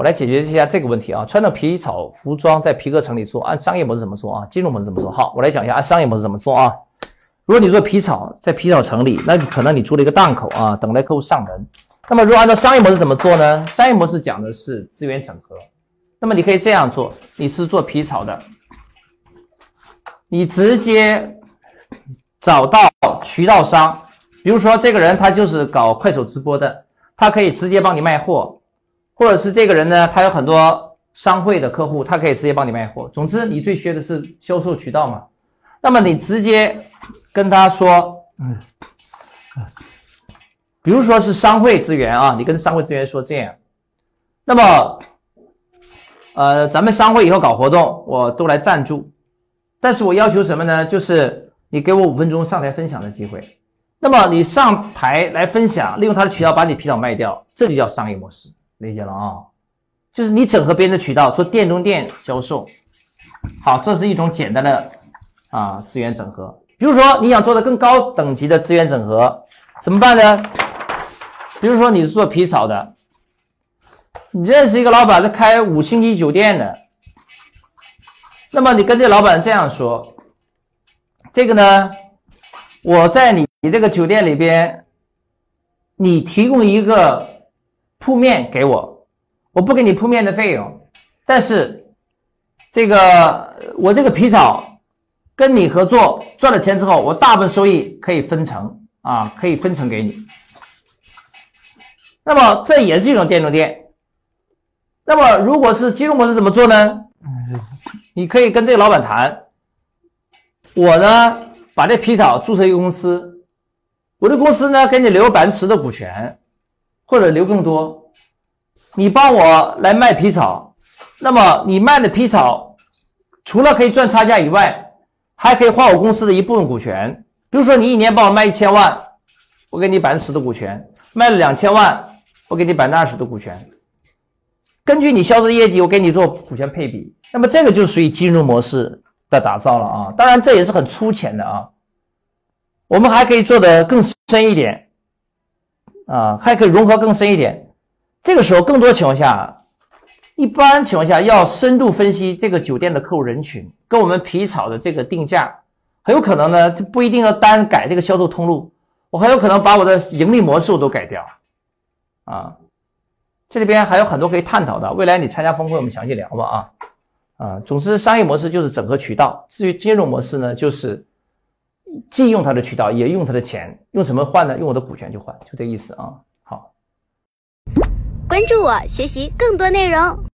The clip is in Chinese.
我来解决一下这个问题啊。穿着皮草服装在皮革城里做，按商业模式怎么做啊？金融模式怎么做？好，我来讲一下按商业模式怎么做啊。如果你做皮草，在皮草城里，那可能你租了一个档口啊，等待客户上门。那么如果按照商业模式怎么做呢？商业模式讲的是资源整合。那么你可以这样做，你是做皮草的，你直接找到渠道商，比如说这个人他就是搞快手直播的，他可以直接帮你卖货，或者是这个人呢，他有很多商会的客户，他可以直接帮你卖货。总之，你最缺的是销售渠道嘛？那么你直接跟他说，嗯，比如说是商会资源啊，你跟商会资源说这样，那么。呃，咱们商会以后搞活动，我都来赞助，但是我要求什么呢？就是你给我五分钟上台分享的机会。那么你上台来分享，利用他的渠道把你皮草卖掉，这就叫商业模式，理解了啊？就是你整合别人的渠道做店中店销售。好，这是一种简单的啊资源整合。比如说你想做的更高等级的资源整合，怎么办呢？比如说你是做皮草的。你认识一个老板，是开五星级酒店的，那么你跟这老板这样说：这个呢，我在你你这个酒店里边，你提供一个铺面给我，我不给你铺面的费用，但是这个我这个皮草跟你合作赚了钱之后，我大部分收益可以分成啊，可以分成给你。那么这也是一种店中店。那么，如果是金融模式怎么做呢？你可以跟这个老板谈，我呢把这皮草注册一个公司，我的公司呢给你留百分之十的股权，或者留更多，你帮我来卖皮草，那么你卖的皮草除了可以赚差价以外，还可以换我公司的一部分股权。比如说你一年帮我卖一千万，我给你百分之十的股权；卖了两千万，我给你百分之二十的股权。根据你销售业绩，我给你做股权配比，那么这个就属于金融模式的打造了啊。当然这也是很粗浅的啊，我们还可以做的更深一点啊，还可以融合更深一点。这个时候，更多情况下，一般情况下要深度分析这个酒店的客户人群，跟我们皮草的这个定价，很有可能呢，就不一定要单改这个销售通路，我很有可能把我的盈利模式我都改掉啊。这里边还有很多可以探讨的，未来你参加峰会，我们详细聊吧啊啊！总之，商业模式就是整合渠道，至于金融模式呢，就是既用他的渠道，也用他的钱，用什么换呢？用我的股权去换，就这意思啊。好，关注我，学习更多内容。